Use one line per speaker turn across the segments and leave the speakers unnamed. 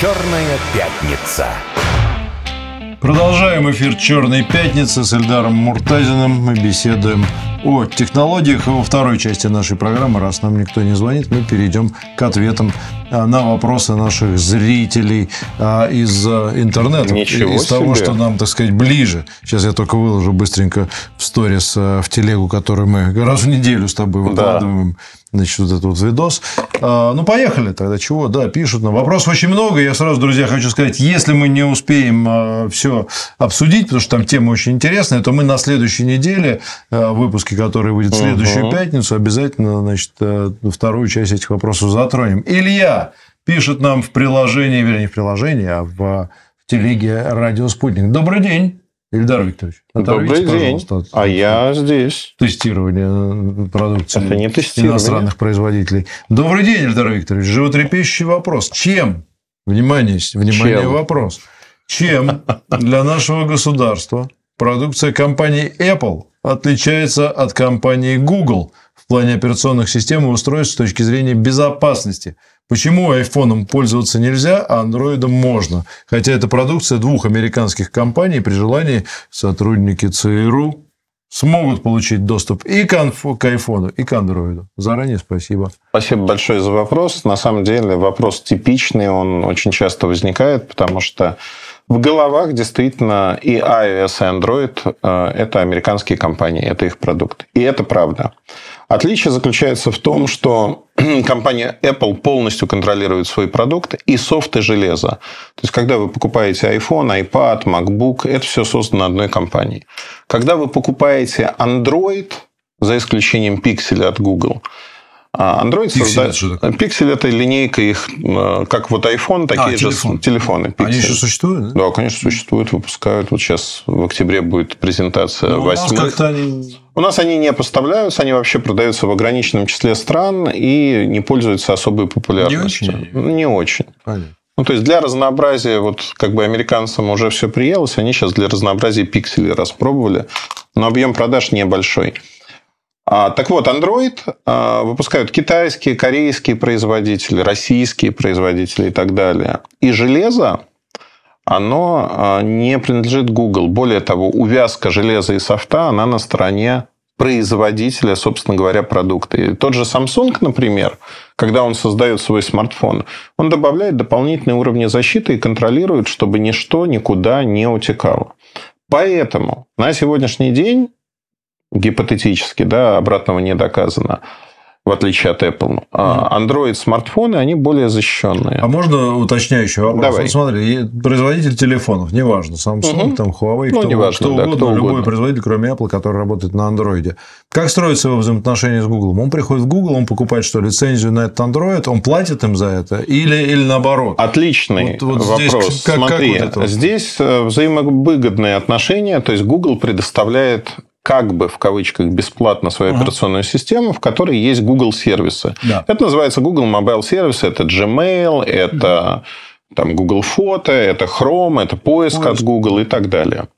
«Черная пятница».
Продолжаем эфир «Черной пятницы» с Эльдаром Муртазиным. Мы беседуем о технологиях. Во второй части нашей программы, раз нам никто не звонит, мы перейдем к ответам а, на вопросы наших зрителей а, из а, интернета.
Ничего
из того,
себе.
что нам, так сказать, ближе. Сейчас я только выложу быстренько в сторис в телегу, которую мы раз в неделю с тобой выкладываем. Значит, вот этот вот видос. А, Ну, поехали тогда. Чего? Да, пишут нам. Вопросов очень много. Я сразу, друзья, хочу сказать, если мы не успеем все обсудить, потому что там тема очень интересная, то мы на следующей неделе, в выпуске, который выйдет в следующую
Мгм.
пятницу, обязательно, значит, э, вторую часть этих вопросов затронем. Илья пишет нам в приложении, вернее, не в приложении, а в телеге «Радио Спутник». Добрый день, Ильдар Викторович.
Добрый день.
от
А я здесь.
тестирования продукции
Это не тестирование.
иностранных производителей. Добрый день, Ильдар Викторович. Животрепещущий вопрос. Чем? Внимание, внимание,
Чем?
вопрос. Чем для нашего государства продукция компании Apple отличается от компании Google в плане операционных систем и устройств с точки зрения безопасности? Почему айфоном пользоваться нельзя, а андроидом можно? Хотя это продукция двух американских компаний, при желании сотрудники ЦРУ смогут получить доступ и к, к айфону, и к андроиду. Заранее спасибо.
Спасибо большое за вопрос. На самом деле вопрос типичный, он очень часто возникает, потому что в головах действительно и iOS, и Android э, – это американские компании, это их продукт. И это правда. Отличие заключается в том, что компания Apple полностью контролирует свой продукт и софт, и железо. То есть, когда вы покупаете iPhone, iPad, MacBook, это все создано одной компанией. Когда вы покупаете Android, за исключением пикселя от Google, а Android
Pixel
создает...
это такое?
Пиксель – это линейка их, как вот iPhone, такие же
телефон.
телефоны.
Они
Pixel.
еще существуют? Да?
Да, конечно, существуют, выпускают. Вот сейчас в октябре будет презентация
Ну, у нас они...
У нас они не поставляются, они вообще продаются в ограниченном числе стран и не пользуются особой популярностью.
Не очень?
Не очень.
Понятно.
Ну, то есть для разнообразия, вот как бы американцам уже все приелось, они сейчас для разнообразия пиксели распробовали, но объем продаж небольшой. А, так вот, Android а, выпускают китайские, корейские производители, российские производители и так далее. И железо, оно а, не принадлежит Google. Более того, увязка железа и софта, она на стороне производителя, собственно говоря, продукта. И тот же Samsung, например, когда он создает свой смартфон, он добавляет дополнительные уровни защиты и контролирует, чтобы ничто никуда не утекало. Поэтому на сегодняшний день, гипотетически, да, обратного не доказано, в отличие от Apple, а Android-смартфоны, они более защищенные.
А можно уточняющий вопрос?
Давай.
Вот смотри, производитель телефонов, неважно, Samsung,
Мгм.
там, Huawei,
Ну,
кто,
неважно,
кто
да,
угодно,
кто
любой
угодно.
производитель, кроме Apple, который работает на Android. Как строится его взаимоотношения с Google? Он приходит в Google, он покупает что, лицензию на этот Android, он платит им за это или, или наоборот?
Отличный
Вот- вот здесь
вопрос.
как- как
Смотри,
вот это
здесь э, взаимовыгодные отношения, то есть Google предоставляет как бы в кавычках бесплатно свою
Ага.
операционную систему, в которой есть Google сервисы.
Да.
Это называется Google Mobile Service, это Gmail, это там Google Фото, это Chrome, это поиск
Поиск.
от Google и так далее.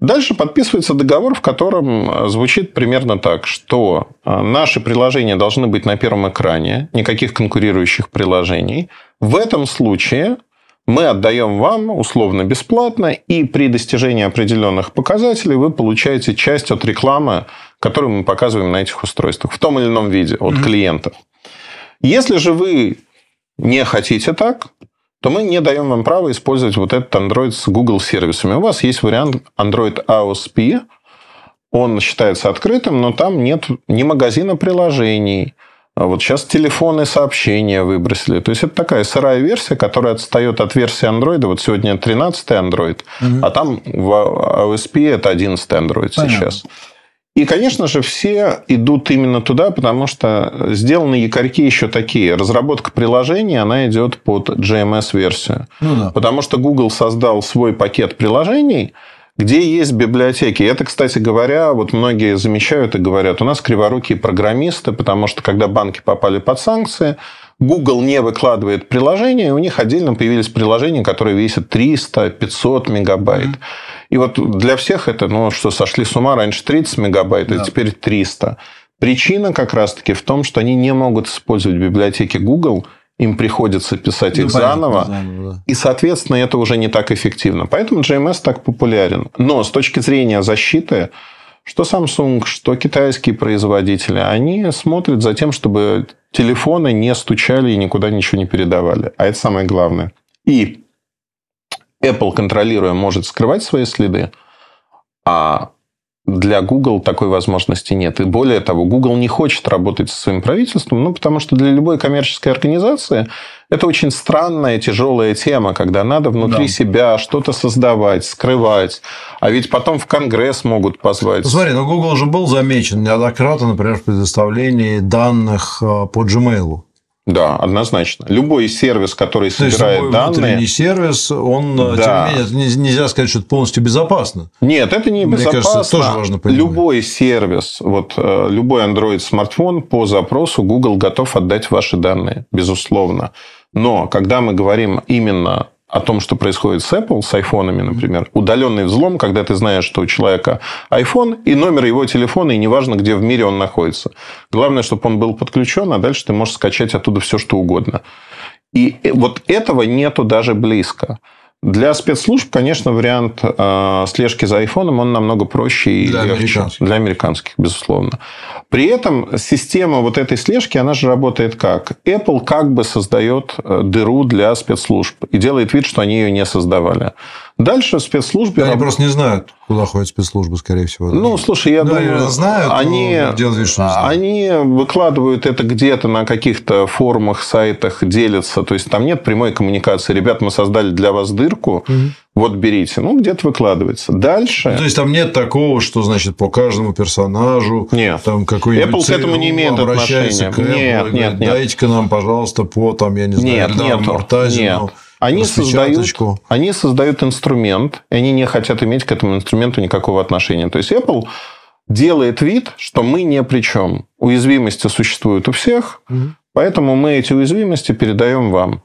Дальше подписывается договор, в котором э, звучит примерно так, что э, наши приложения должны быть на первом экране, никаких конкурирующих приложений. В этом случае мы отдаем вам условно бесплатно, и при достижении определенных показателей вы получаете часть от рекламы, которую мы показываем на этих устройствах в том или ином виде от клиентов. Если же вы не хотите так, то мы не даем вам право использовать вот этот Android с Google сервисами. У вас есть вариант Android AOSP. Он считается открытым, но там нет ни магазина приложений. А Вот сейчас телефоны сообщения выбросили. То есть, это такая сырая версия, которая отстает от версии Android. Вот сегодня 13 Android, а там в AOSP это 11 Android
Понятно.
сейчас. И, конечно же, все идут именно туда, потому что сделаны якорьки еще такие. Разработка приложений, она идет под GMS-версию.
Ну да.
Потому что Google создал свой пакет приложений, где есть библиотеки. Это, кстати говоря, вот многие замечают и говорят, у нас криворукие программисты, потому что когда банки попали под санкции, Google не выкладывает приложения, и у них отдельно появились приложения, которые весят 300, 500 мегабайт. И вот для всех это, ну, что сошли с ума, раньше 30 мегабайт, а
Да.
теперь 300. Причина как раз-таки в том, что они не могут использовать библиотеки Google, им приходится писать
Ну,
их
понятно,
заново.
заново, да.
И, соответственно, это уже не так эффективно. Поэтому GMS так популярен. Но с точки зрения защиты, что Samsung, что китайские производители, они смотрят за тем, чтобы телефоны не стучали и никуда ничего не передавали. А это самое главное. И Apple, контролируя, может скрывать свои следы, а для Google такой возможности нет. И более того, Google не хочет работать со своим правительством, ну, потому что для любой коммерческой организации это очень странная, тяжелая тема, когда надо внутри
Да.
себя что-то создавать, скрывать. А ведь потом в Конгресс могут позвать.
Смотри, ну Google же был замечен неоднократно, например, в предоставлении данных э, по Gmail.
Да, однозначно. Любой сервис, который
То
собирает
любой
данные...
внутренний сервис, он, э,
Да.
тем не менее, нельзя сказать, что это полностью безопасно.
Нет, это не
Мне
безопасно.
кажется, тоже важно понимать.
Любой сервис, вот э, любой Android-смартфон по запросу Google готов отдать ваши данные, безусловно. Но когда мы говорим именно о том, что происходит с Apple, с айфонами, например, удаленный взлом, когда ты знаешь, что у человека iPhone и номер его телефона, и неважно, где в мире он находится. Главное, чтобы он был подключен, а дальше ты можешь скачать оттуда все, что угодно. И э, вот этого нету даже близко. Для спецслужб, конечно, вариант э, слежки за айфоном, он намного проще и
Для
легче.
американских.
Для американских, безусловно. При этом система вот этой слежки, она же работает как? Apple как бы создает э, дыру для спецслужб и делает вид, что они ее не создавали. Дальше спецслужбы...
Они просто не знают, куда ходят спецслужбы, скорее всего. да.
ну, слушай, я
Ну,
думаю,
они знают,
они,
делают вид, что не знают.
они выкладывают это где-то на каких-то форумах, сайтах, делятся. То есть, там нет прямой коммуникации. Ребят, мы создали для вас дырку, вот берите. Ну, где-то выкладывается. Дальше...
То есть там нет такого, что значит по каждому персонажу
Нет.
там какой-нибудь
Apple к этому не имеет отношения.
к Apple и
Нет,
говорит,
нет, нет.
Дайте-ка нам, пожалуйста, по там я не знаю,
Нет,
Эльдару
нету.
Муртазину
Нет. Они создают, они создают инструмент, и они не хотят иметь к этому инструменту никакого отношения. То есть Apple делает вид, что мы ни при чем. Уязвимости существуют у всех, поэтому мы эти уязвимости передаем вам.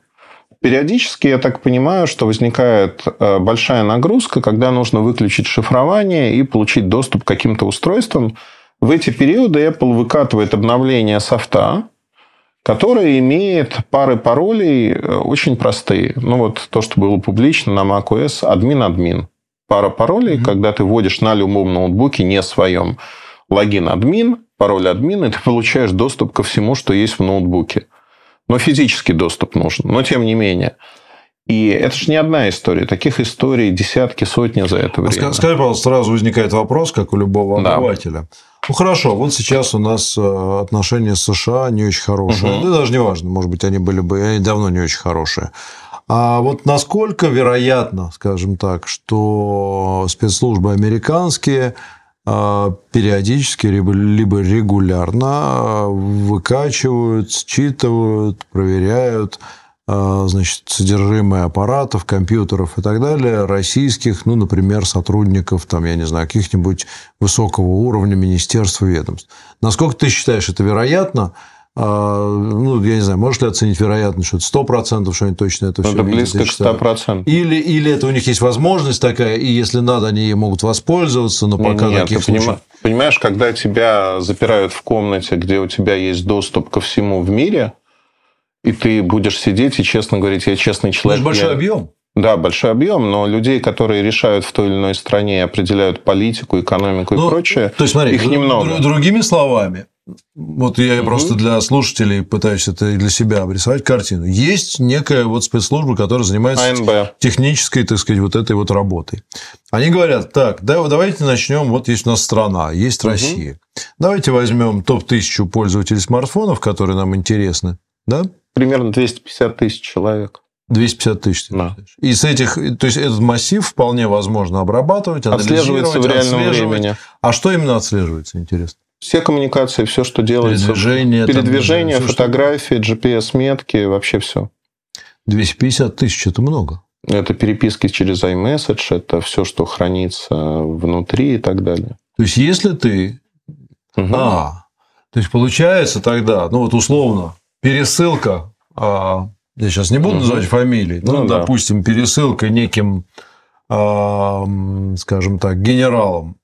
Периодически, я так понимаю, что возникает э, большая нагрузка, когда нужно выключить шифрование и получить доступ к каким-то устройствам. В эти периоды Apple выкатывает обновление софта, которое имеет пары паролей э, очень простые. Ну, вот то, что было публично на macOS, админ-админ. Пара паролей,
Мгм.
когда ты вводишь на любом ноутбуке, не своем, логин админ, пароль админ, и ты получаешь доступ ко всему, что есть в ноутбуке. Но физический доступ нужен. Но тем не менее. И это же не одна история. Таких историй десятки, сотни за это
А
время.
ска- Скажи, пожалуйста, сразу возникает вопрос, как у любого
Да.
обывателя. Ну хорошо, вот сейчас у нас э, отношения с США не очень хорошие.
Мгм.
Да даже не важно, может быть, они были бы они давно не очень хорошие. А вот насколько вероятно, скажем так, что спецслужбы американские э, периодически либо, регулярно э, выкачивают, считывают, проверяют значит, содержимое аппаратов, компьютеров и так далее российских, ну, например, сотрудников, там, я не знаю, каких-нибудь высокого уровня министерств и ведомств. Насколько ты считаешь это вероятно? А, Ну, я не знаю, можешь ли оценить вероятность, что это 100%, что они точно это все
Это близко к 100%.
Или, или это у них есть возможность такая, и если надо, они ей могут воспользоваться, но пока
Нет,
таких случаев...
понимаешь, когда тебя запирают в комнате, где у тебя есть доступ ко всему в мире, и ты будешь сидеть и честно говорить, я честный
Ну, это
человек.
большой
я-
объем.
Да, большой объем, но людей, которые решают в той или иной стране, определяют политику, экономику и
Ну,
прочее,
То есть, смотри,
их немного.
дру- другими словами, вот я
Мгм.
просто для слушателей пытаюсь это и для себя обрисовать картину. Есть некая вот спецслужба, которая занимается
АНБ.
технической, так сказать, вот этой вот работой. Они говорят, так, да, давайте начнем, вот есть у нас страна, есть
Мгм.
Россия. Давайте возьмем топ-1000 пользователей смартфонов, которые нам интересны, да?
Примерно 250 тысяч человек.
250 тысяч. ты
Да.
И с этих, то есть этот массив вполне возможно обрабатывать,
Отслеживается в реальном времени.
А что именно отслеживается, интересно?
Все коммуникации, все, что делается.
Передвижение, там,
Передвижение,
что-
фотографии, GPS-метки, вообще все.
250 тысяч – это много.
Это переписки через iMessage, это все, что хранится внутри и так далее.
То есть, если ты...
Мгм.
А, то есть, получается тогда, ну вот условно, пересылка, а, я сейчас не буду
Мгм.
называть фамилии, ну,
Ну, да.
допустим, пересылка неким, а, скажем так, генералом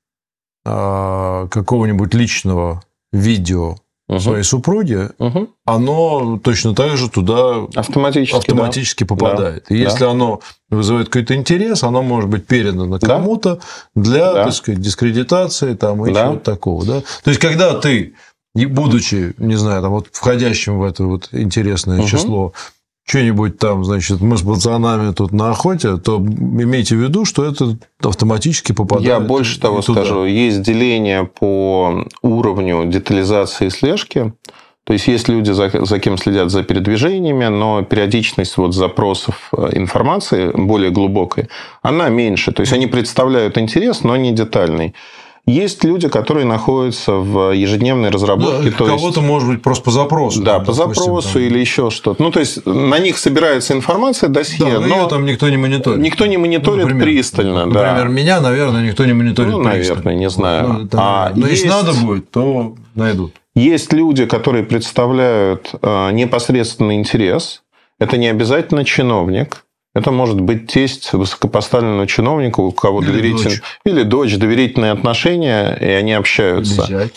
а, какого-нибудь личного видео своей супруги,
Мгм.
оно точно так же туда
Автоматически.
автоматически попадает.
Да.
И если оно вызывает какой-то интерес, оно может быть передано
Да.
кому-то для,
Да.
так сказать, дискредитации там, и
Да.
чего-то такого. Да? То есть, когда ты, не будучи, не знаю, там, вот входящим в это вот интересное
Мгм.
число, что-нибудь там, значит, мы с пацанами тут на охоте, то имейте в виду, что это автоматически попадает.
Я больше того
и туда.
скажу. Есть деление по уровню детализации и слежки. То есть есть люди, за, за кем следят за передвижениями, но периодичность вот запросов э, информации более глубокой, она меньше. То есть они представляют интерес, но не детальный. Есть люди, которые находятся в ежедневной
Ну,
разработке. есть-
кого-то, может быть, просто по запросу.
Да,
там,
по
допустим,
запросу
там.
или еще что-то. Ну, то есть на них собирается информация, досье,
Да, но
но
ее там никто не мониторит.
никто не мониторит
Ну, например.
пристально. да.
Например, меня, наверное, никто не мониторит
Ну,
пристально.
наверное, не знаю.
Ну, это-
А
но если
есть-
надо будет, то найдут.
Есть люди, которые представляют э, непосредственный интерес. Это не обязательно чиновник. Это может быть тесть высокопоставленного чиновника, у кого
Или
доверитель...
дочь.
Или дочь, доверительные отношения, и они общаются.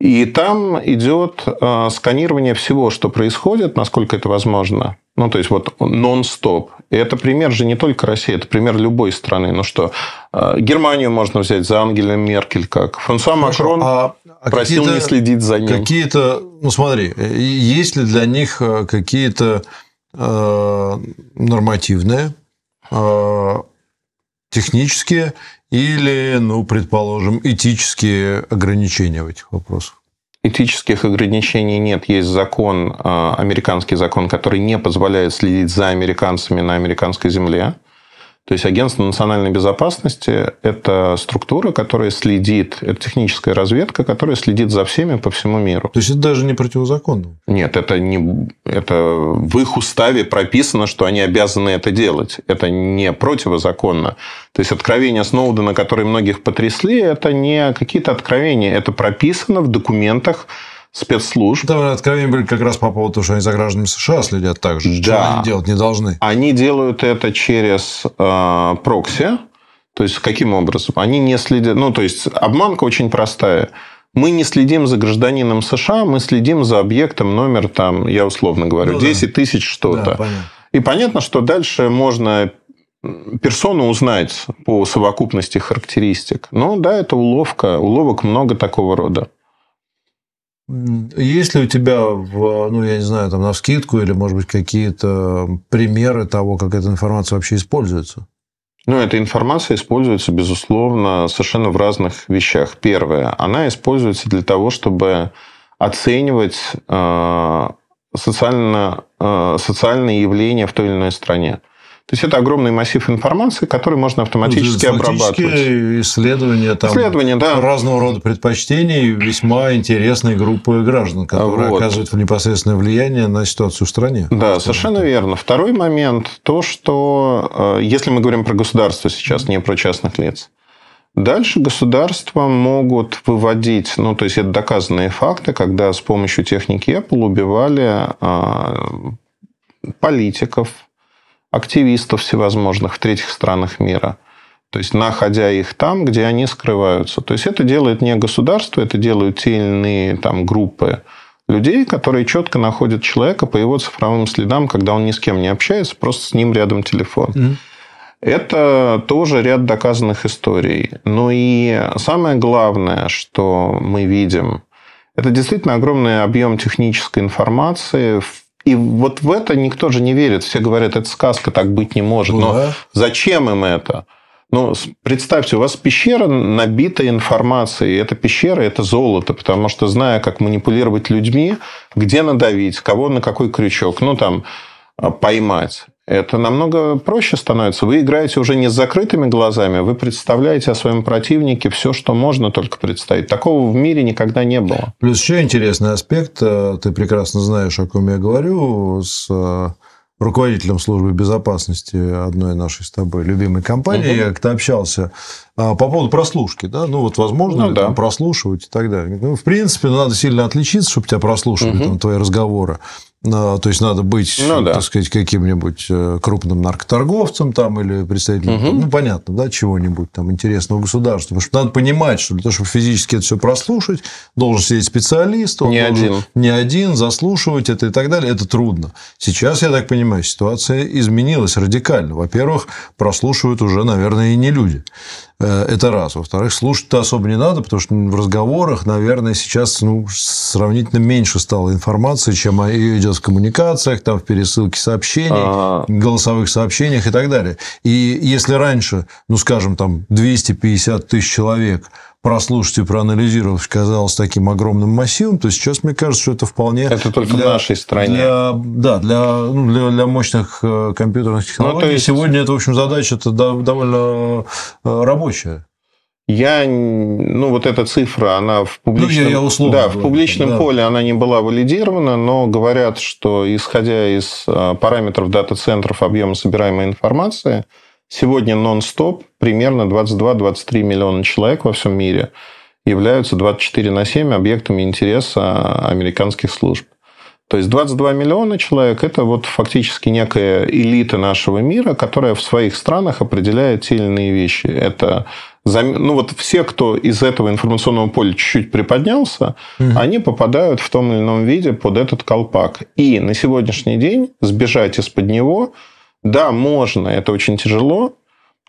И там идет э, сканирование всего, что происходит, насколько это возможно. Ну, то есть, вот нон-стоп. И это пример же не только России, это пример любой страны. Ну что, э, Германию можно взять за Ангелой Меркель, как Франсуа
Хорошо,
Макрон
а- а
просил не следить за ним.
Какие-то, ну смотри, э, есть ли для них какие-то нормативные, э, технические или, ну, предположим, этические ограничения в этих вопросах?
Этических ограничений нет. Есть закон, э, американский закон, который не позволяет следить за американцами на американской земле. То есть агентство национальной безопасности – это структура, которая следит, это техническая разведка, которая следит за всеми по всему миру.
То есть это даже не противозаконно.
Нет, это не это в их уставе прописано, что они обязаны это делать. Это не противозаконно. То есть откровения Сноудена, которые многих потрясли, это не какие-то откровения, это прописано в документах спецслужб.
Там откровения были как раз по поводу того, что они за гражданами США следят так же. Чего
Да.
они делать не должны.
Они делают это через э, прокси. То есть, каким образом? Они не следят... Ну, то есть, обманка очень простая. Мы не следим за гражданином США, мы следим за объектом номер, там, я условно говорю,
Ну да.
10 тысяч
Да,
что-то.
понятно.
И понятно, что дальше можно персону узнать по совокупности характеристик. Ну, да, это уловка. Уловок много такого рода.
Есть ли у тебя, в, ну, я не знаю, там, на скидку или, может быть, какие-то примеры того, как эта информация вообще используется?
Ну, эта информация используется, безусловно, совершенно в разных вещах. Первое, она используется для того, чтобы оценивать э, социально, э, социальные явления в той или иной стране. То есть это огромный массив информации, который можно автоматически
Ну,
обрабатывать.
исследования, там,
Исследования, да.
разного рода предпочтений весьма интересной группы граждан, которые
Вот.
оказывают непосредственное влияние на ситуацию в стране.
Да, совершенно верно. Второй момент, то, что э, если мы говорим про государство сейчас, не про частных лиц, дальше государства могут выводить, ну, то есть это доказанные факты, когда с помощью техники Apple убивали э, политиков, активистов всевозможных в третьих странах мира. То есть, находя их там, где они скрываются. То есть, это делает не государство, это делают те или иные там, группы людей, которые четко находят человека по его цифровым следам, когда он ни с кем не общается, просто с ним рядом телефон.
Мгм.
Это тоже ряд доказанных историй. Ну и самое главное, что мы видим, это действительно огромный объем технической информации. И вот в это никто же не верит. Все говорят, это сказка, так быть не может. Но
да.
зачем им это? Ну, представьте, у вас пещера набита информацией. Эта пещера – это золото, потому что, зная, как манипулировать людьми, где надавить, кого на какой крючок, ну, там, а, поймать, это намного проще становится. Вы играете уже не с закрытыми глазами, вы представляете о своем противнике все, что можно только представить. Такого в мире никогда не было.
Плюс еще интересный аспект, э, ты прекрасно знаешь, о ком я говорю, с э, руководителем службы безопасности одной нашей с тобой любимой компании,
Мгм.
я как-то общался а, по поводу прослушки, да, ну вот возможно
Ну
ли
да.
там прослушивать и так далее. Ну, в принципе, ну, надо сильно отличиться, чтобы тебя прослушивали
Мгм.
там твои разговоры. То есть надо быть,
Ну да.
так сказать, каким-нибудь э, крупным наркоторговцем там или представителем,
Мгм.
ну понятно, да, чего-нибудь там интересного государства. Потому что надо понимать, что для того, чтобы физически это все прослушать, должен сидеть специалист, он
Не
должен
один.
не один, заслушивать это и так далее. Это трудно. Сейчас, я так понимаю, ситуация изменилась радикально. Во-первых, прослушивают уже, наверное, и не люди. Э, Это раз. Во-вторых, слушать-то особо не надо, потому что в разговорах, наверное, сейчас ну, сравнительно меньше стало информации, чем ее идет в коммуникациях, там, в пересылке сообщений,
А.
голосовых сообщениях и так далее. И если раньше, ну, скажем, там 250 тысяч человек прослушать и проанализировать казалось таким огромным массивом, то сейчас, мне кажется, что это вполне...
Это только в нашей стране.
Для, да, для, ну, для, для мощных э, компьютерных технологий.
Ну, то есть-
Сегодня это, в общем, задача -то довольно э, рабочая.
Я, ну, вот эта цифра, она в публичном,
Ну, я- я условно
да, в публичном
да.
поле она не была валидирована, но говорят, что исходя из э, параметров дата-центров объема собираемой информации, сегодня нон-стоп примерно 22-23 миллиона человек во всем мире являются 24 на 7 объектами интереса американских служб. То есть 22 миллиона человек – это вот фактически некая элита нашего мира, которая в своих странах определяет те или иные вещи. Это ну вот все, кто из этого информационного поля чуть-чуть приподнялся, они попадают в том или ином виде под этот колпак. И на сегодняшний день сбежать из-под него, да, можно, это очень тяжело,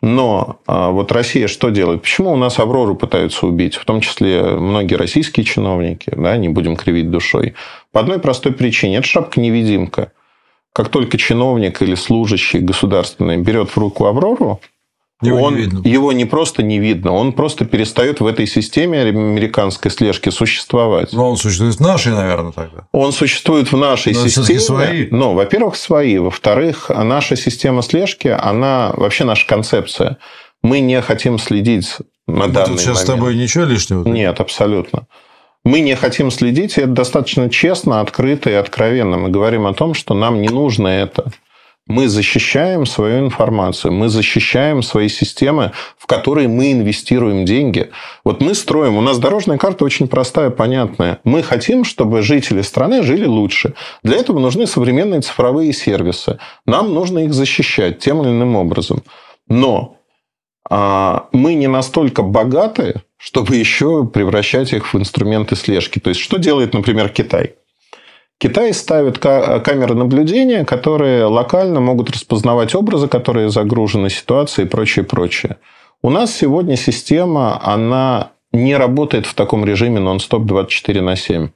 но а, вот Россия что делает? Почему у нас Аврору пытаются убить? В том числе многие российские чиновники, да, не будем кривить душой. По одной простой причине. Это шапка-невидимка. Как только чиновник или служащий государственный берет в руку Аврору,
Его не
он,
видно.
его не просто не видно, он просто перестает в этой системе американской слежки существовать.
Но он существует в нашей, наверное, тогда.
Он существует в нашей
Но
системе.
свои.
Ну, во-первых, свои. Во-вторых, наша система слежки, она вообще наша концепция. Мы не хотим следить на
Мы
данный
тут сейчас с
момент.
тобой ничего лишнего?
Нет, абсолютно. Мы не хотим следить, и это достаточно честно, открыто и откровенно. Мы говорим о том, что нам не нужно это. Мы защищаем свою информацию, мы защищаем свои системы, в которые мы инвестируем деньги. Вот мы строим, у нас дорожная карта очень простая, понятная. Мы хотим, чтобы жители страны жили лучше. Для этого нужны современные цифровые сервисы. Нам нужно их защищать тем или иным образом. Но а, мы не настолько богаты, чтобы еще превращать их в инструменты слежки. То есть, что делает, например, Китай? Китай ставит ка- камеры наблюдения, которые локально могут распознавать образы, которые загружены, ситуации и прочее, прочее. У нас сегодня система, она не работает в таком режиме нон-стоп 24 на 7.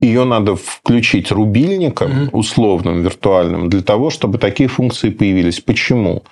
Ее надо включить рубильником, условным, виртуальным, для того, чтобы такие функции появились. Почему?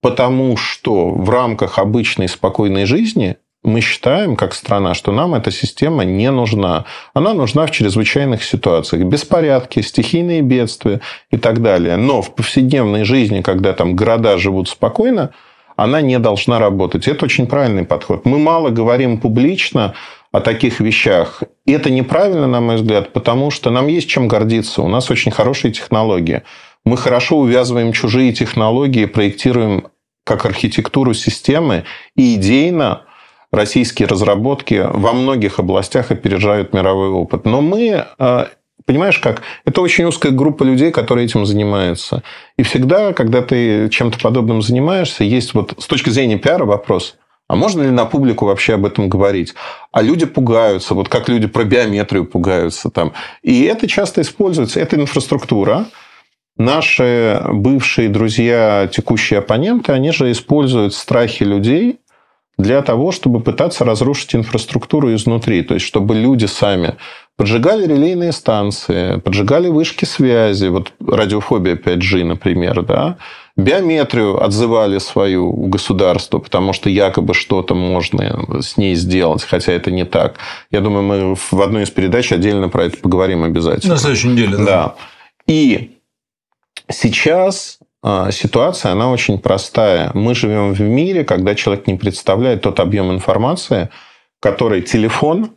Потому что в рамках обычной спокойной жизни мы считаем, как страна, что нам эта система не нужна. Она нужна в чрезвычайных ситуациях. Беспорядки, стихийные бедствия и так далее. Но в повседневной жизни, когда там города живут спокойно, она не должна работать. Это очень правильный подход. Мы мало говорим публично о таких вещах. И это неправильно, на мой взгляд, потому что нам есть чем гордиться. У нас очень хорошие технологии. Мы хорошо увязываем чужие технологии, проектируем как архитектуру системы, и идейно российские разработки во многих областях опережают мировой опыт. Но мы, э, понимаешь как, это очень узкая группа людей, которые этим занимаются. И всегда, когда ты чем-то подобным занимаешься, есть вот с точки зрения пиара вопрос, а можно ли на публику вообще об этом говорить? А люди пугаются, вот как люди про биометрию пугаются там. И это часто используется, это инфраструктура, Наши бывшие друзья, текущие оппоненты, они же используют страхи людей для того, чтобы пытаться разрушить инфраструктуру изнутри. То есть, чтобы люди сами поджигали релейные станции, поджигали вышки связи, вот радиофобия 5G, например, да, биометрию отзывали свою у государства, потому что якобы что-то можно с ней сделать, хотя это не так. Я думаю, мы в одной из передач отдельно про это поговорим обязательно.
На следующей неделе, да.
Да. И сейчас ситуация, она очень простая. Мы живем в мире, когда человек не представляет тот объем информации, который телефон,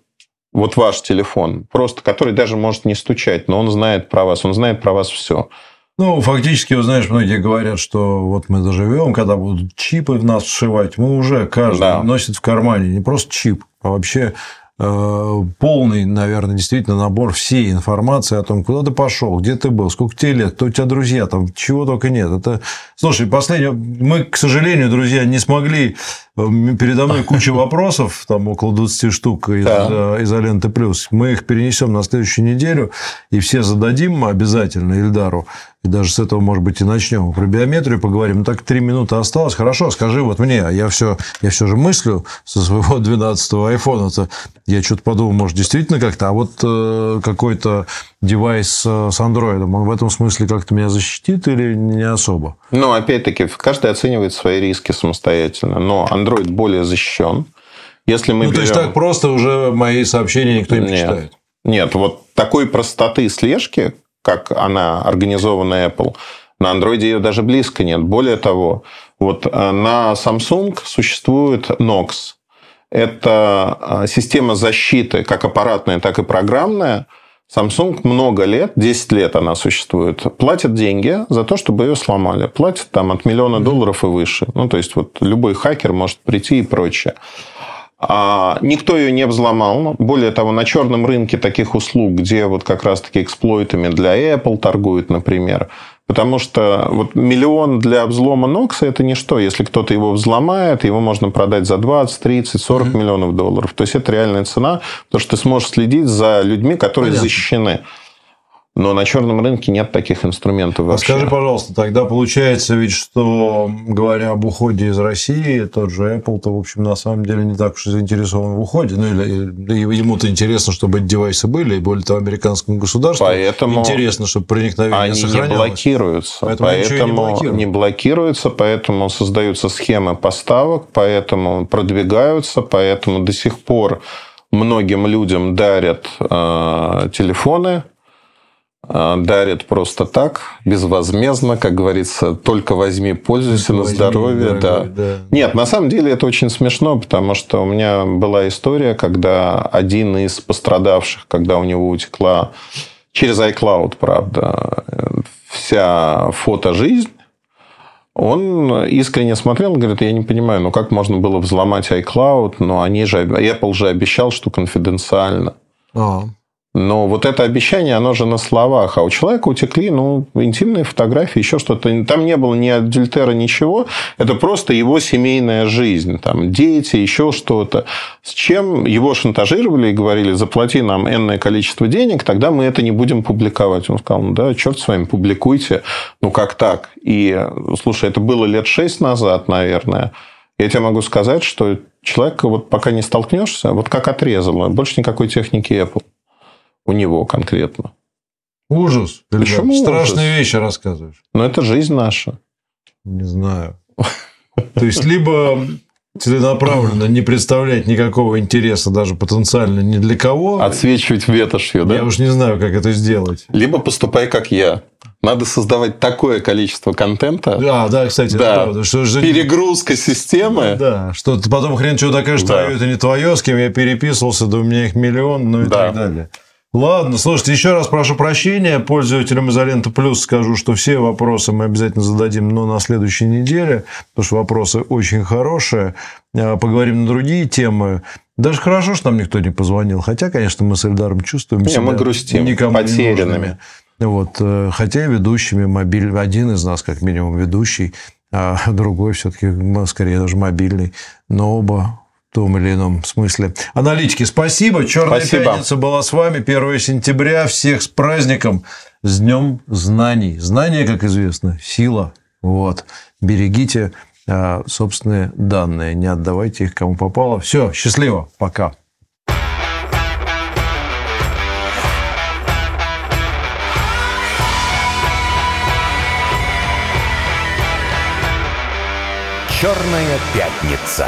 вот ваш телефон, просто который даже может не стучать, но он знает про вас, он знает про вас все.
Ну, фактически, вот знаешь, многие говорят, что вот мы доживем, когда будут чипы в нас вшивать, мы уже каждый
Да.
носит в кармане не просто чип, а вообще полный, наверное, действительно набор всей информации о том, куда ты пошел, где ты был, сколько тебе лет, кто у тебя друзья, там чего только нет. Это, слушай, последнее, мы, к сожалению, друзья, не смогли Передо мной куча вопросов, там около 20 штук из да. изоленты плюс. Мы их перенесем на следующую неделю и все зададим обязательно Ильдару. И даже с этого, может быть, и начнем. Про биометрию поговорим. Ну, так три минуты осталось. Хорошо, скажи вот мне, а я все, я все же мыслю со своего 12-го айфона. -то. Я что-то подумал, может, действительно как-то. А вот э, какой-то девайс с андроидом, он в этом смысле как-то меня защитит или не особо?
Ну, опять-таки, каждый оценивает свои риски самостоятельно. Но Android более защищен. Если мы
ну, берем... то есть так просто уже мои сообщения никто не
Нет.
читает?
Нет, вот такой простоты слежки, как она организована Apple, на Android ее даже близко нет. Более того, вот э, на Samsung существует Knox. Это э, система защиты, как аппаратная, так и программная. Samsung много лет, 10 лет она существует, платит деньги за то, чтобы ее сломали. Платит там от миллиона долларов и выше. Ну, то есть, вот любой хакер может прийти и прочее. А никто ее не взломал. Более того, на черном рынке таких услуг, где вот как раз-таки эксплойтами для Apple торгуют, например, Потому что вот миллион для взлома Нокса – это ничто. Если кто-то его взломает, его можно продать за 20, 30, 40 mm-hmm. миллионов долларов. То есть, это реальная цена, потому что ты сможешь следить за людьми, которые Понятно. защищены. Но на черном рынке нет таких инструментов вообще.
А скажи, пожалуйста, тогда получается ведь, что, говоря об уходе из России, тот же Apple-то, в общем, на самом деле не так уж и заинтересован в уходе. Ну, или ему-то интересно, чтобы эти девайсы были, и более того, американскому государству
поэтому
интересно, чтобы проникновение
они
сохранялось.
не блокируются. Поэтому, поэтому не, блокируют. не блокируются, поэтому создаются схемы поставок, поэтому продвигаются, поэтому до сих пор многим людям дарят э, телефоны, дарит просто так, безвозмездно, как говорится, только возьми, пользуйся на здоровье. Дорогой, да. да. Нет, на самом деле это очень смешно, потому что у меня была история, когда один из пострадавших, когда у него утекла через iCloud, правда, вся фото-жизнь, он искренне смотрел и говорит, я не понимаю, ну как можно было взломать iCloud, но они же, Apple же обещал, что конфиденциально. А. Но вот это обещание, оно же на словах. А у человека утекли, ну, интимные фотографии, еще что-то. Там не было ни адюльтера, ничего. Это просто его семейная жизнь. Там дети, еще что-то. С чем его шантажировали и говорили, заплати нам энное количество денег, тогда мы это не будем публиковать. Он сказал, ну да, черт с вами, публикуйте. Ну, как так? И, слушай, это было лет шесть назад, наверное. Я тебе могу сказать, что человек, вот пока не столкнешься, вот как отрезало, больше никакой техники Apple у него конкретно.
Ужас.
Почему
Страшные
ужас?
вещи рассказываешь.
Но это жизнь наша.
Не знаю. То есть, либо целенаправленно не представлять никакого интереса даже потенциально ни для кого.
Отсвечивать ветошью, да?
Я уж не знаю, как это сделать.
Либо поступай, как я. Надо создавать такое количество контента.
Да, да, кстати,
да. правда. Что же... Перегрузка системы.
Да, что ты потом хрен что докажешь, да. твое это не твое, с кем я переписывался, да у меня их миллион, ну и да. так далее. Ладно, слушайте, еще раз прошу прощения. Пользователям изоленты плюс скажу, что все вопросы мы обязательно зададим, но на следующей неделе, потому что вопросы очень хорошие. А, поговорим на другие темы. Даже хорошо, что нам никто не позвонил. Хотя, конечно, мы с Эльдаром чувствуем
не,
себя
мы грустим, никому потерянными.
Вот, э, хотя ведущими, мобиль, один из нас, как минимум, ведущий, а другой все-таки, скорее, даже мобильный. Но оба том или ином смысле. Аналитики, спасибо. Черная спасибо. пятница была с вами. 1 сентября. Всех с праздником. С Днем Знаний. Знание, как известно, сила. Вот. Берегите а, собственные данные. Не отдавайте их кому попало. Все, счастливо. Пока.
Черная пятница.